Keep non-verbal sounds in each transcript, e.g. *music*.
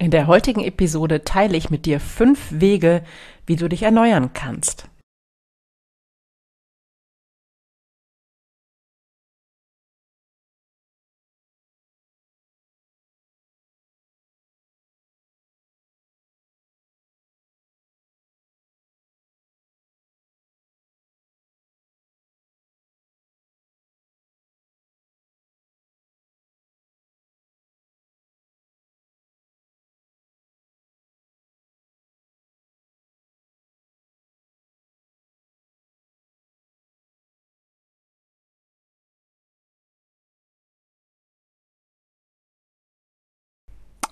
In der heutigen Episode teile ich mit dir fünf Wege, wie du dich erneuern kannst.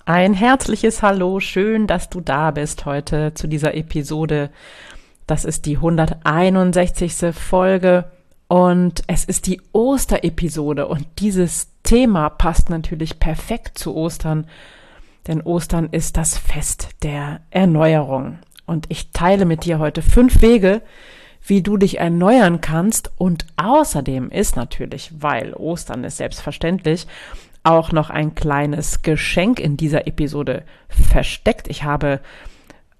Ein herzliches Hallo, schön, dass du da bist heute zu dieser Episode. Das ist die 161. Folge und es ist die Osterepisode und dieses Thema passt natürlich perfekt zu Ostern, denn Ostern ist das Fest der Erneuerung. Und ich teile mit dir heute fünf Wege, wie du dich erneuern kannst und außerdem ist natürlich, weil Ostern ist selbstverständlich, auch noch ein kleines Geschenk in dieser Episode versteckt. Ich habe,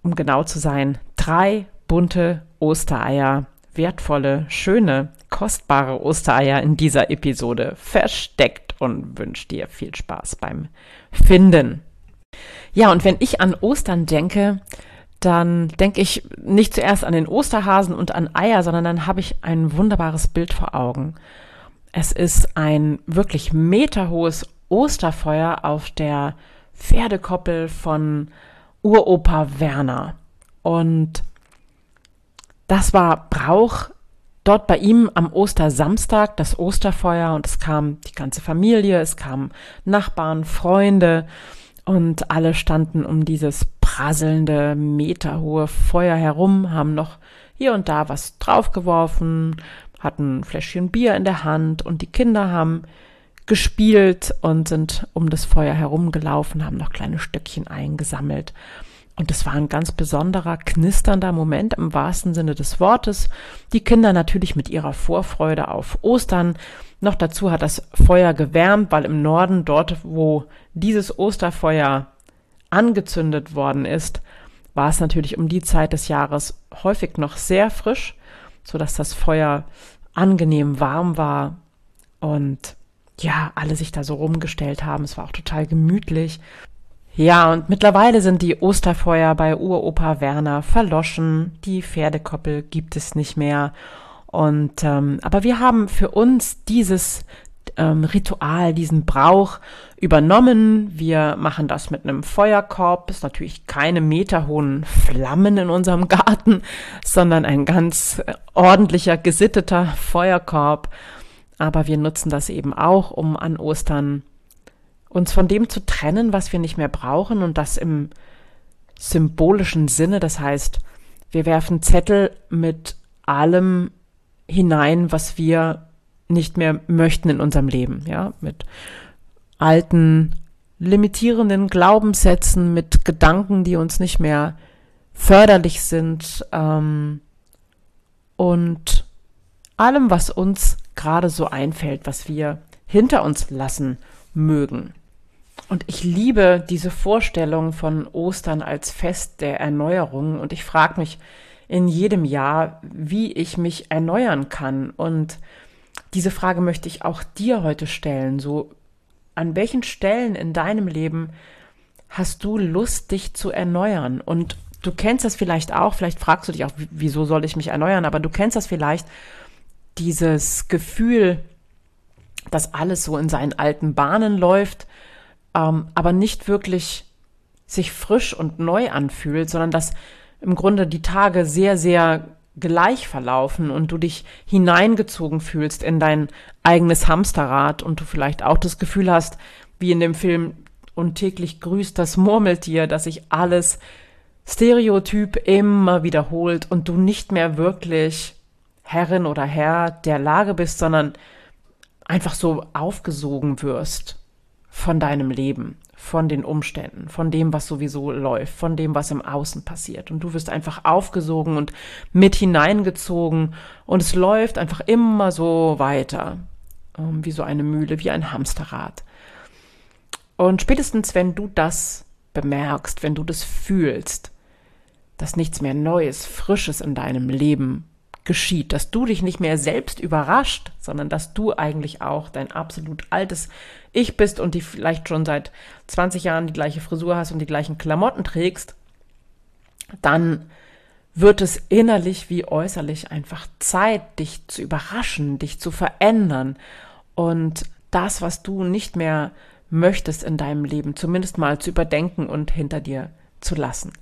um genau zu sein, drei bunte Ostereier, wertvolle, schöne, kostbare Ostereier in dieser Episode versteckt und wünsche dir viel Spaß beim Finden. Ja, und wenn ich an Ostern denke, dann denke ich nicht zuerst an den Osterhasen und an Eier, sondern dann habe ich ein wunderbares Bild vor Augen. Es ist ein wirklich meterhohes Osterfeuer auf der Pferdekoppel von Uropa Werner. Und das war Brauch dort bei ihm am Ostersamstag, das Osterfeuer. Und es kam die ganze Familie, es kamen Nachbarn, Freunde und alle standen um dieses prasselnde, meterhohe Feuer herum, haben noch hier und da was draufgeworfen, hatten ein Fläschchen Bier in der Hand und die Kinder haben gespielt und sind um das Feuer herumgelaufen, haben noch kleine Stückchen eingesammelt. Und es war ein ganz besonderer, knisternder Moment im wahrsten Sinne des Wortes. Die Kinder natürlich mit ihrer Vorfreude auf Ostern. Noch dazu hat das Feuer gewärmt, weil im Norden, dort wo dieses Osterfeuer angezündet worden ist, war es natürlich um die Zeit des Jahres häufig noch sehr frisch, so dass das Feuer angenehm warm war und ja, alle sich da so rumgestellt haben. Es war auch total gemütlich. Ja, und mittlerweile sind die Osterfeuer bei Uropa Werner verloschen. Die Pferdekoppel gibt es nicht mehr. Und ähm, aber wir haben für uns dieses ähm, Ritual, diesen Brauch übernommen. Wir machen das mit einem Feuerkorb. Ist natürlich keine meterhohen Flammen in unserem Garten, sondern ein ganz ordentlicher, gesitteter Feuerkorb aber wir nutzen das eben auch, um an Ostern uns von dem zu trennen, was wir nicht mehr brauchen und das im symbolischen Sinne. Das heißt, wir werfen Zettel mit allem hinein, was wir nicht mehr möchten in unserem Leben, ja, mit alten, limitierenden Glaubenssätzen, mit Gedanken, die uns nicht mehr förderlich sind ähm, und allem, was uns gerade so einfällt, was wir hinter uns lassen mögen. Und ich liebe diese Vorstellung von Ostern als Fest der Erneuerung und ich frage mich in jedem Jahr, wie ich mich erneuern kann. Und diese Frage möchte ich auch dir heute stellen. So, an welchen Stellen in deinem Leben hast du Lust, dich zu erneuern? Und du kennst das vielleicht auch, vielleicht fragst du dich auch, wieso soll ich mich erneuern, aber du kennst das vielleicht dieses Gefühl, dass alles so in seinen alten Bahnen läuft, ähm, aber nicht wirklich sich frisch und neu anfühlt, sondern dass im Grunde die Tage sehr, sehr gleich verlaufen und du dich hineingezogen fühlst in dein eigenes Hamsterrad und du vielleicht auch das Gefühl hast, wie in dem Film und täglich grüßt das Murmeltier, dass sich alles Stereotyp immer wiederholt und du nicht mehr wirklich Herrin oder Herr der Lage bist, sondern einfach so aufgesogen wirst von deinem Leben, von den Umständen, von dem, was sowieso läuft, von dem, was im Außen passiert. Und du wirst einfach aufgesogen und mit hineingezogen und es läuft einfach immer so weiter, ähm, wie so eine Mühle, wie ein Hamsterrad. Und spätestens, wenn du das bemerkst, wenn du das fühlst, dass nichts mehr Neues, Frisches in deinem Leben geschieht, dass du dich nicht mehr selbst überrascht, sondern dass du eigentlich auch dein absolut altes Ich bist und die vielleicht schon seit 20 Jahren die gleiche Frisur hast und die gleichen Klamotten trägst, dann wird es innerlich wie äußerlich einfach Zeit, dich zu überraschen, dich zu verändern und das, was du nicht mehr möchtest in deinem Leben, zumindest mal zu überdenken und hinter dir zu lassen.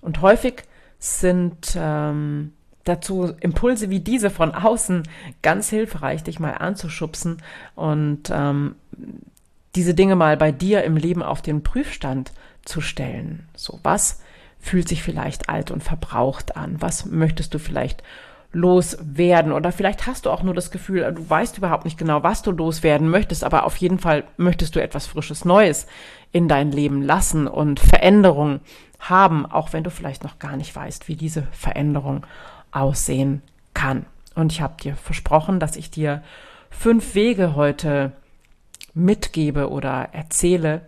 Und häufig sind ähm, dazu Impulse wie diese von außen ganz hilfreich, dich mal anzuschubsen und ähm, diese Dinge mal bei dir im Leben auf den Prüfstand zu stellen. So was fühlt sich vielleicht alt und verbraucht an? Was möchtest du vielleicht loswerden? Oder vielleicht hast du auch nur das Gefühl, du weißt überhaupt nicht genau, was du loswerden möchtest, aber auf jeden Fall möchtest du etwas Frisches Neues in dein Leben lassen und Veränderung haben, auch wenn du vielleicht noch gar nicht weißt, wie diese Veränderung aussehen kann. Und ich habe dir versprochen, dass ich dir fünf Wege heute mitgebe oder erzähle,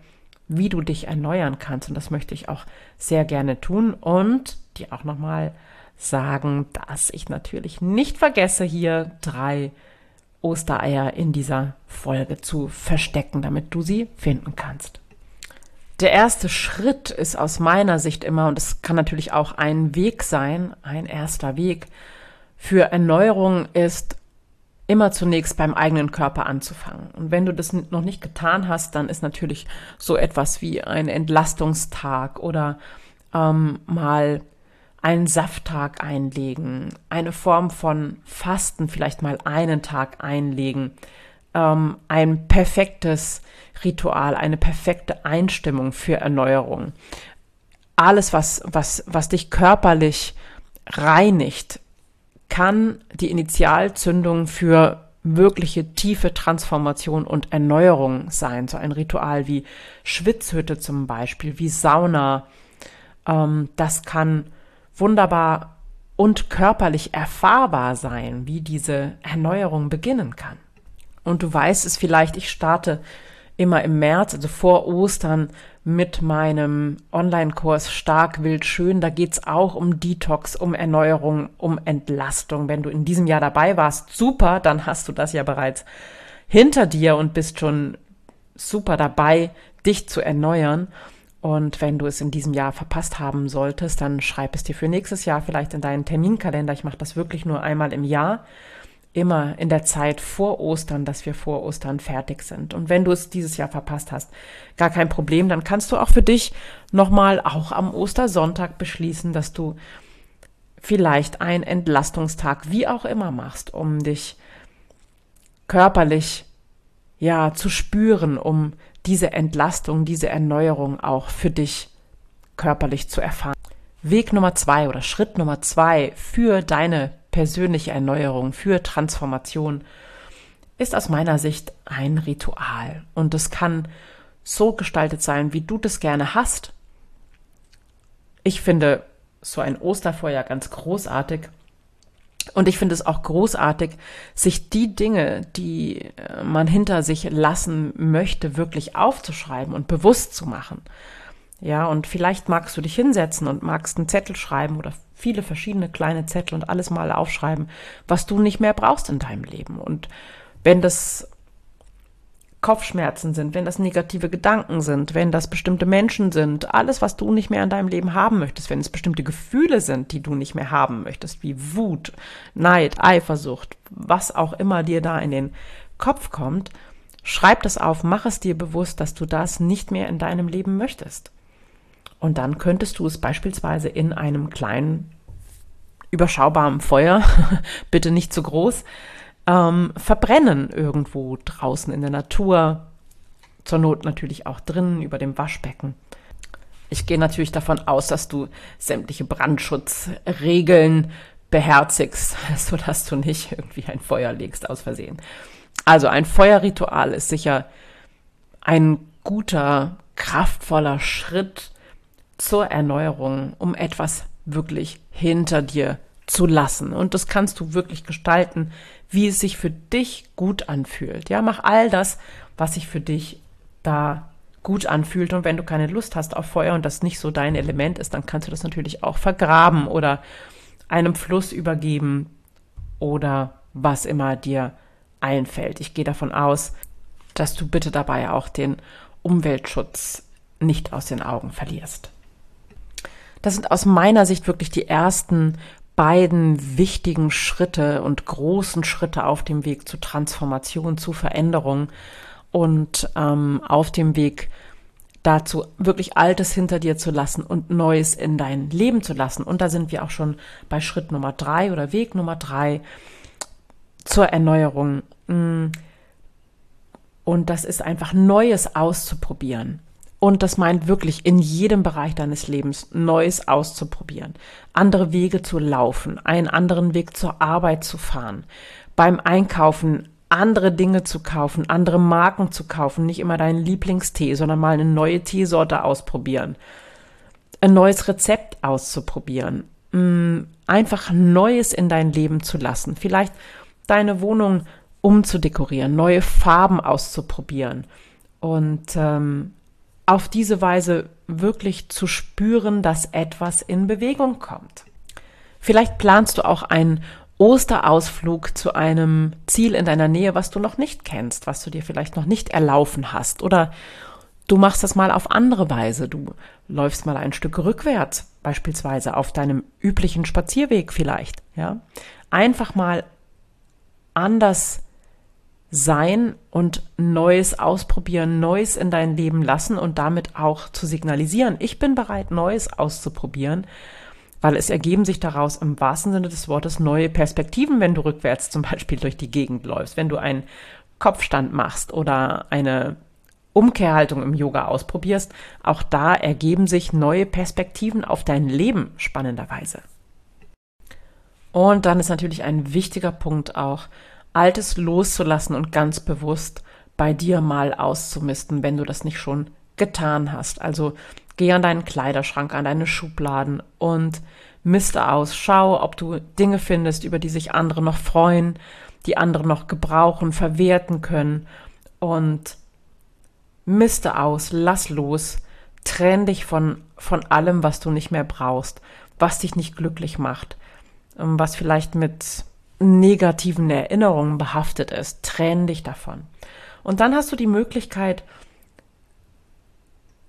wie du dich erneuern kannst. Und das möchte ich auch sehr gerne tun und dir auch nochmal sagen, dass ich natürlich nicht vergesse, hier drei Ostereier in dieser Folge zu verstecken, damit du sie finden kannst. Der erste Schritt ist aus meiner Sicht immer, und es kann natürlich auch ein Weg sein, ein erster Weg für Erneuerung ist, immer zunächst beim eigenen Körper anzufangen. Und wenn du das noch nicht getan hast, dann ist natürlich so etwas wie ein Entlastungstag oder ähm, mal einen Safttag einlegen, eine Form von Fasten vielleicht mal einen Tag einlegen, ähm, ein perfektes Ritual, eine perfekte Einstimmung für Erneuerung. Alles, was, was, was dich körperlich reinigt, kann die Initialzündung für wirkliche tiefe Transformation und Erneuerung sein. So ein Ritual wie Schwitzhütte zum Beispiel, wie Sauna. Ähm, das kann wunderbar und körperlich erfahrbar sein, wie diese Erneuerung beginnen kann. Und du weißt es vielleicht, ich starte immer im März, also vor Ostern, mit meinem Online-Kurs Stark, Wild, Schön. Da geht's auch um Detox, um Erneuerung, um Entlastung. Wenn du in diesem Jahr dabei warst, super, dann hast du das ja bereits hinter dir und bist schon super dabei, dich zu erneuern. Und wenn du es in diesem Jahr verpasst haben solltest, dann schreib es dir für nächstes Jahr vielleicht in deinen Terminkalender. Ich mache das wirklich nur einmal im Jahr immer in der Zeit vor Ostern, dass wir vor Ostern fertig sind. Und wenn du es dieses Jahr verpasst hast, gar kein Problem, dann kannst du auch für dich nochmal auch am Ostersonntag beschließen, dass du vielleicht einen Entlastungstag, wie auch immer machst, um dich körperlich ja zu spüren, um diese Entlastung, diese Erneuerung auch für dich körperlich zu erfahren. Weg Nummer zwei oder Schritt Nummer zwei für deine persönliche Erneuerung, für Transformation, ist aus meiner Sicht ein Ritual. Und es kann so gestaltet sein, wie du das gerne hast. Ich finde so ein Osterfeuer ganz großartig. Und ich finde es auch großartig, sich die Dinge, die äh, man hinter sich lassen möchte, wirklich aufzuschreiben und bewusst zu machen. Ja, und vielleicht magst du dich hinsetzen und magst einen Zettel schreiben oder viele verschiedene kleine Zettel und alles mal aufschreiben, was du nicht mehr brauchst in deinem Leben. Und wenn das Kopfschmerzen sind, wenn das negative Gedanken sind, wenn das bestimmte Menschen sind, alles, was du nicht mehr in deinem Leben haben möchtest, wenn es bestimmte Gefühle sind, die du nicht mehr haben möchtest, wie Wut, Neid, Eifersucht, was auch immer dir da in den Kopf kommt, schreib das auf, mach es dir bewusst, dass du das nicht mehr in deinem Leben möchtest. Und dann könntest du es beispielsweise in einem kleinen, überschaubaren Feuer, *laughs* bitte nicht zu groß, ähm, verbrennen irgendwo draußen in der Natur, zur Not natürlich auch drinnen über dem Waschbecken. Ich gehe natürlich davon aus, dass du sämtliche Brandschutzregeln beherzigst, *laughs* sodass du nicht irgendwie ein Feuer legst aus Versehen. Also ein Feuerritual ist sicher ein guter, kraftvoller Schritt zur Erneuerung, um etwas wirklich hinter dir zu lassen. Und das kannst du wirklich gestalten, wie es sich für dich gut anfühlt. Ja, mach all das, was sich für dich da gut anfühlt. Und wenn du keine Lust hast auf Feuer und das nicht so dein Element ist, dann kannst du das natürlich auch vergraben oder einem Fluss übergeben oder was immer dir einfällt. Ich gehe davon aus, dass du bitte dabei auch den Umweltschutz nicht aus den Augen verlierst. Das sind aus meiner Sicht wirklich die ersten beiden wichtigen Schritte und großen Schritte auf dem Weg zu Transformation, zu Veränderung und ähm, auf dem Weg dazu, wirklich Altes hinter dir zu lassen und Neues in dein Leben zu lassen. Und da sind wir auch schon bei Schritt Nummer drei oder Weg Nummer drei zur Erneuerung. Mm. Und das ist einfach Neues auszuprobieren. Und das meint wirklich in jedem Bereich deines Lebens Neues auszuprobieren, andere Wege zu laufen, einen anderen Weg zur Arbeit zu fahren, beim Einkaufen andere Dinge zu kaufen, andere Marken zu kaufen, nicht immer deinen Lieblingstee, sondern mal eine neue Teesorte ausprobieren, ein neues Rezept auszuprobieren, mm, einfach Neues in dein Leben zu lassen, vielleicht deine Wohnung umzudekorieren, neue Farben auszuprobieren. Und ähm, auf diese Weise wirklich zu spüren, dass etwas in Bewegung kommt. Vielleicht planst du auch einen Osterausflug zu einem Ziel in deiner Nähe, was du noch nicht kennst, was du dir vielleicht noch nicht erlaufen hast. Oder du machst das mal auf andere Weise. Du läufst mal ein Stück rückwärts, beispielsweise auf deinem üblichen Spazierweg vielleicht. Ja, einfach mal anders sein und Neues ausprobieren, Neues in dein Leben lassen und damit auch zu signalisieren, ich bin bereit, Neues auszuprobieren, weil es ergeben sich daraus im wahrsten Sinne des Wortes neue Perspektiven, wenn du rückwärts zum Beispiel durch die Gegend läufst, wenn du einen Kopfstand machst oder eine Umkehrhaltung im Yoga ausprobierst, auch da ergeben sich neue Perspektiven auf dein Leben spannenderweise. Und dann ist natürlich ein wichtiger Punkt auch, Altes loszulassen und ganz bewusst bei dir mal auszumisten, wenn du das nicht schon getan hast. Also geh an deinen Kleiderschrank, an deine Schubladen und miste aus. Schau, ob du Dinge findest, über die sich andere noch freuen, die andere noch gebrauchen, verwerten können. Und miste aus, lass los, trenn dich von, von allem, was du nicht mehr brauchst, was dich nicht glücklich macht, ähm, was vielleicht mit negativen Erinnerungen behaftet ist. Trenn dich davon. Und dann hast du die Möglichkeit,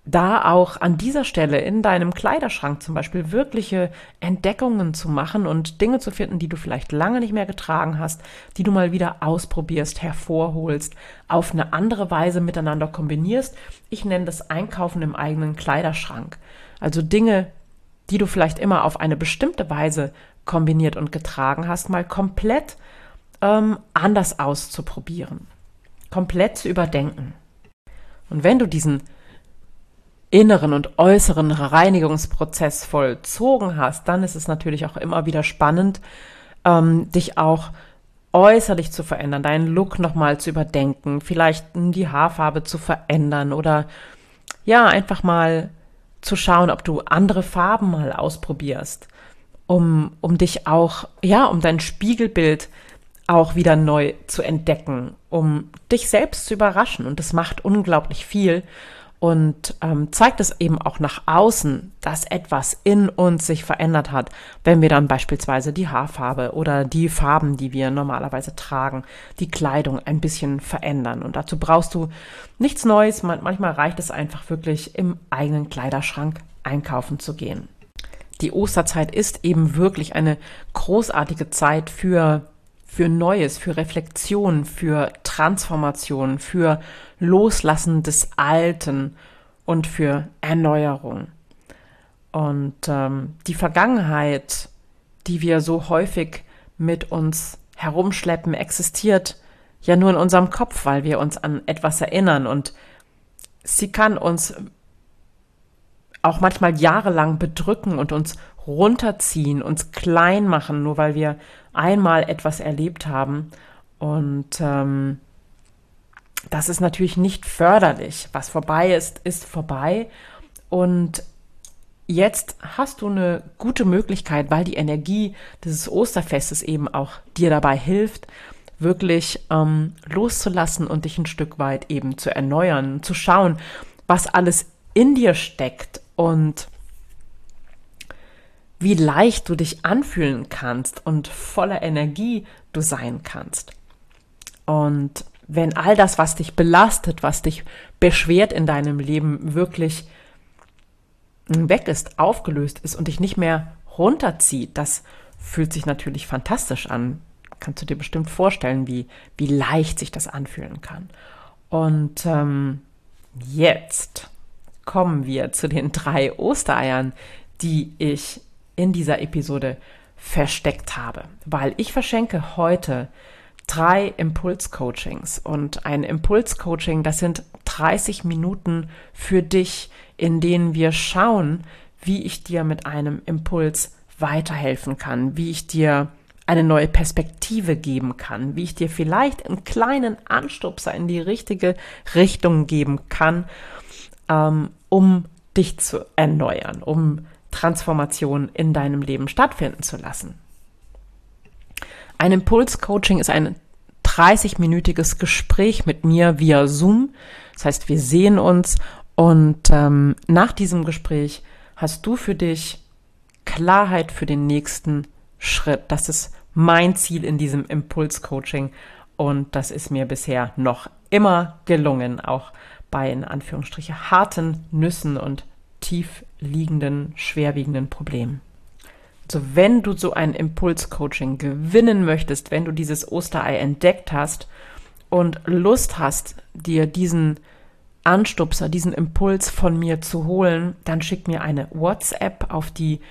da auch an dieser Stelle in deinem Kleiderschrank zum Beispiel wirkliche Entdeckungen zu machen und Dinge zu finden, die du vielleicht lange nicht mehr getragen hast, die du mal wieder ausprobierst, hervorholst, auf eine andere Weise miteinander kombinierst. Ich nenne das Einkaufen im eigenen Kleiderschrank. Also Dinge, die du vielleicht immer auf eine bestimmte Weise kombiniert und getragen hast, mal komplett ähm, anders auszuprobieren, komplett zu überdenken. Und wenn du diesen inneren und äußeren Reinigungsprozess vollzogen hast, dann ist es natürlich auch immer wieder spannend, ähm, dich auch äußerlich zu verändern, deinen Look nochmal zu überdenken, vielleicht die Haarfarbe zu verändern oder ja, einfach mal zu schauen, ob du andere Farben mal ausprobierst um, um dich auch, ja, um dein Spiegelbild auch wieder neu zu entdecken, um dich selbst zu überraschen. Und das macht unglaublich viel und ähm, zeigt es eben auch nach außen, dass etwas in uns sich verändert hat, wenn wir dann beispielsweise die Haarfarbe oder die Farben, die wir normalerweise tragen, die Kleidung ein bisschen verändern. Und dazu brauchst du nichts Neues. manchmal reicht es einfach wirklich im eigenen Kleiderschrank einkaufen zu gehen die Osterzeit ist eben wirklich eine großartige Zeit für, für Neues, für Reflexion, für Transformation, für Loslassen des Alten und für Erneuerung. Und ähm, die Vergangenheit, die wir so häufig mit uns herumschleppen, existiert ja nur in unserem Kopf, weil wir uns an etwas erinnern und sie kann uns auch manchmal jahrelang bedrücken und uns runterziehen, uns klein machen, nur weil wir einmal etwas erlebt haben. Und ähm, das ist natürlich nicht förderlich. Was vorbei ist, ist vorbei. Und jetzt hast du eine gute Möglichkeit, weil die Energie dieses Osterfestes eben auch dir dabei hilft, wirklich ähm, loszulassen und dich ein Stück weit eben zu erneuern, zu schauen, was alles in dir steckt und wie leicht du dich anfühlen kannst und voller Energie du sein kannst. Und wenn all das, was dich belastet, was dich beschwert in deinem Leben, wirklich weg ist, aufgelöst ist und dich nicht mehr runterzieht, das fühlt sich natürlich fantastisch an. Kannst du dir bestimmt vorstellen, wie, wie leicht sich das anfühlen kann. Und ähm, jetzt kommen wir zu den drei Ostereiern, die ich in dieser Episode versteckt habe, weil ich verschenke heute drei Impulscoachings. Und ein Impulscoaching, das sind 30 Minuten für dich, in denen wir schauen, wie ich dir mit einem Impuls weiterhelfen kann, wie ich dir eine neue Perspektive geben kann, wie ich dir vielleicht einen kleinen Anstupser in die richtige Richtung geben kann, ähm, um dich zu erneuern, um Transformation in deinem Leben stattfinden zu lassen. Ein Impulscoaching ist ein 30-minütiges Gespräch mit mir via Zoom. Das heißt, wir sehen uns und ähm, nach diesem Gespräch hast du für dich Klarheit für den nächsten Schritt. Das ist mein Ziel in diesem Impulscoaching und das ist mir bisher noch immer gelungen, auch bei in Anführungsstriche harten Nüssen und tief liegenden, schwerwiegenden Problemen. Also wenn du so ein Impulscoaching gewinnen möchtest, wenn du dieses Osterei entdeckt hast und Lust hast, dir diesen Anstupser, diesen Impuls von mir zu holen, dann schick mir eine WhatsApp auf die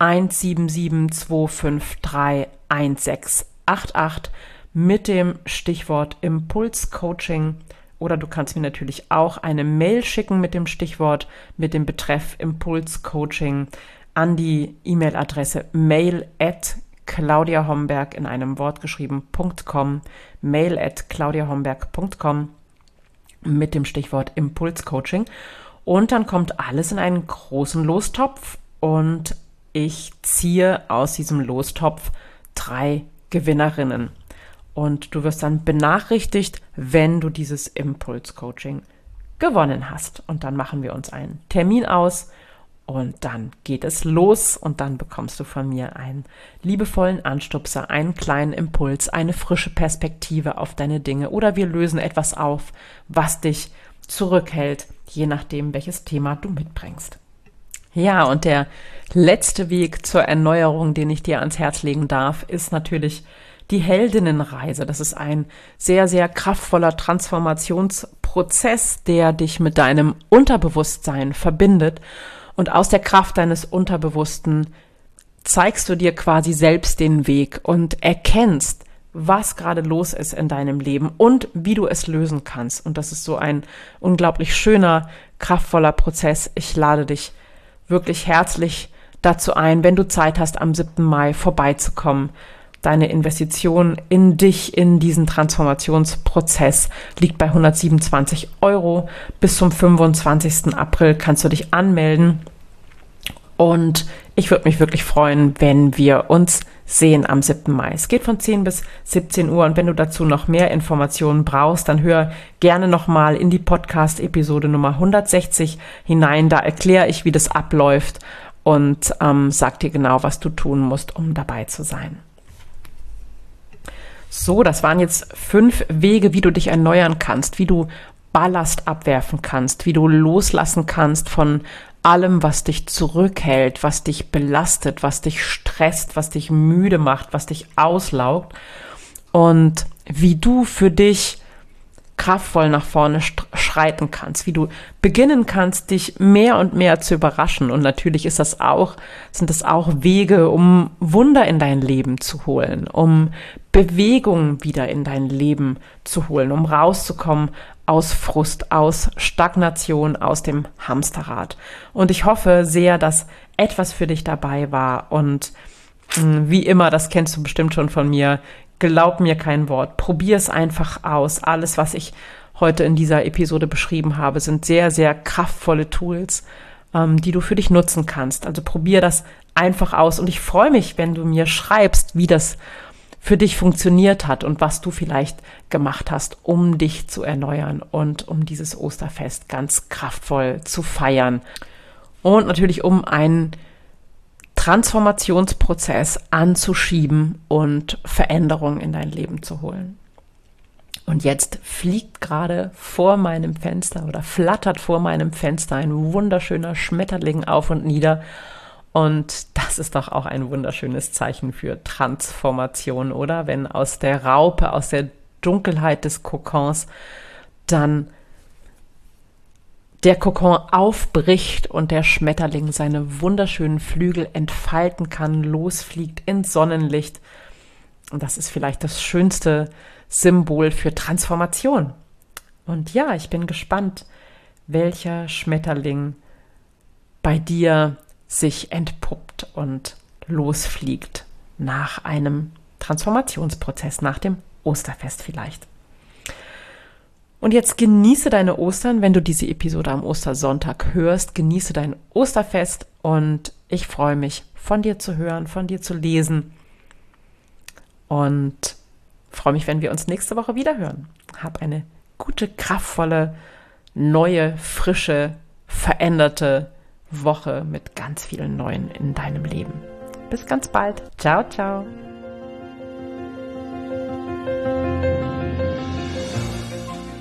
49177253188 mit dem Stichwort Impulscoaching oder du kannst mir natürlich auch eine Mail schicken mit dem Stichwort, mit dem Betreff Impulscoaching an die E-Mail-Adresse mail at claudiahomberg in einem Wort geschrieben.com, mail at claudiahomberg.com mit dem Stichwort Impulscoaching. Und dann kommt alles in einen großen Lostopf und ich ziehe aus diesem Lostopf drei Gewinnerinnen. Und du wirst dann benachrichtigt, wenn du dieses Impulscoaching gewonnen hast. Und dann machen wir uns einen Termin aus und dann geht es los und dann bekommst du von mir einen liebevollen Anstupser, einen kleinen Impuls, eine frische Perspektive auf deine Dinge oder wir lösen etwas auf, was dich zurückhält, je nachdem, welches Thema du mitbringst. Ja, und der letzte Weg zur Erneuerung, den ich dir ans Herz legen darf, ist natürlich die Heldinnenreise. Das ist ein sehr, sehr kraftvoller Transformationsprozess, der dich mit deinem Unterbewusstsein verbindet und aus der Kraft deines Unterbewussten zeigst du dir quasi selbst den Weg und erkennst, was gerade los ist in deinem Leben und wie du es lösen kannst. Und das ist so ein unglaublich schöner, kraftvoller Prozess. Ich lade dich wirklich herzlich dazu ein, wenn du Zeit hast, am 7. Mai vorbeizukommen. Deine Investition in dich, in diesen Transformationsprozess liegt bei 127 Euro. Bis zum 25. April kannst du dich anmelden. Und ich würde mich wirklich freuen, wenn wir uns sehen am 7. Mai. Es geht von 10 bis 17 Uhr und wenn du dazu noch mehr Informationen brauchst, dann hör gerne nochmal in die Podcast-Episode Nummer 160 hinein. Da erkläre ich, wie das abläuft und ähm, sag dir genau, was du tun musst, um dabei zu sein. So, das waren jetzt fünf Wege, wie du dich erneuern kannst, wie du Ballast abwerfen kannst, wie du loslassen kannst von allem, was dich zurückhält, was dich belastet, was dich stresst, was dich müde macht, was dich auslaugt. Und wie du für dich kraftvoll nach vorne schreiten kannst, wie du beginnen kannst, dich mehr und mehr zu überraschen. Und natürlich ist das auch, sind das auch Wege, um Wunder in dein Leben zu holen, um Bewegung wieder in dein Leben zu holen, um rauszukommen aus Frust, aus Stagnation, aus dem Hamsterrad. Und ich hoffe sehr, dass etwas für dich dabei war und hm, wie immer, das kennst du bestimmt schon von mir, glaub mir kein Wort. Probier es einfach aus. Alles, was ich heute in dieser Episode beschrieben habe, sind sehr, sehr kraftvolle Tools, ähm, die du für dich nutzen kannst. Also probier das einfach aus. Und ich freue mich, wenn du mir schreibst, wie das für dich funktioniert hat und was du vielleicht gemacht hast, um dich zu erneuern und um dieses Osterfest ganz kraftvoll zu feiern. Und natürlich um einen Transformationsprozess anzuschieben und Veränderungen in dein Leben zu holen. Und jetzt fliegt gerade vor meinem Fenster oder flattert vor meinem Fenster ein wunderschöner Schmetterling auf und nieder. Und das ist doch auch ein wunderschönes Zeichen für Transformation, oder? Wenn aus der Raupe, aus der Dunkelheit des Kokons dann der Kokon aufbricht und der Schmetterling seine wunderschönen Flügel entfalten kann, losfliegt ins Sonnenlicht. Und das ist vielleicht das schönste Symbol für Transformation. Und ja, ich bin gespannt, welcher Schmetterling bei dir sich entpuppt und losfliegt nach einem Transformationsprozess, nach dem Osterfest vielleicht. Und jetzt genieße deine Ostern, wenn du diese Episode am Ostersonntag hörst. Genieße dein Osterfest und ich freue mich, von dir zu hören, von dir zu lesen. Und freue mich, wenn wir uns nächste Woche wieder hören. Hab eine gute, kraftvolle, neue, frische, veränderte Woche mit ganz vielen Neuen in deinem Leben. Bis ganz bald. Ciao, ciao.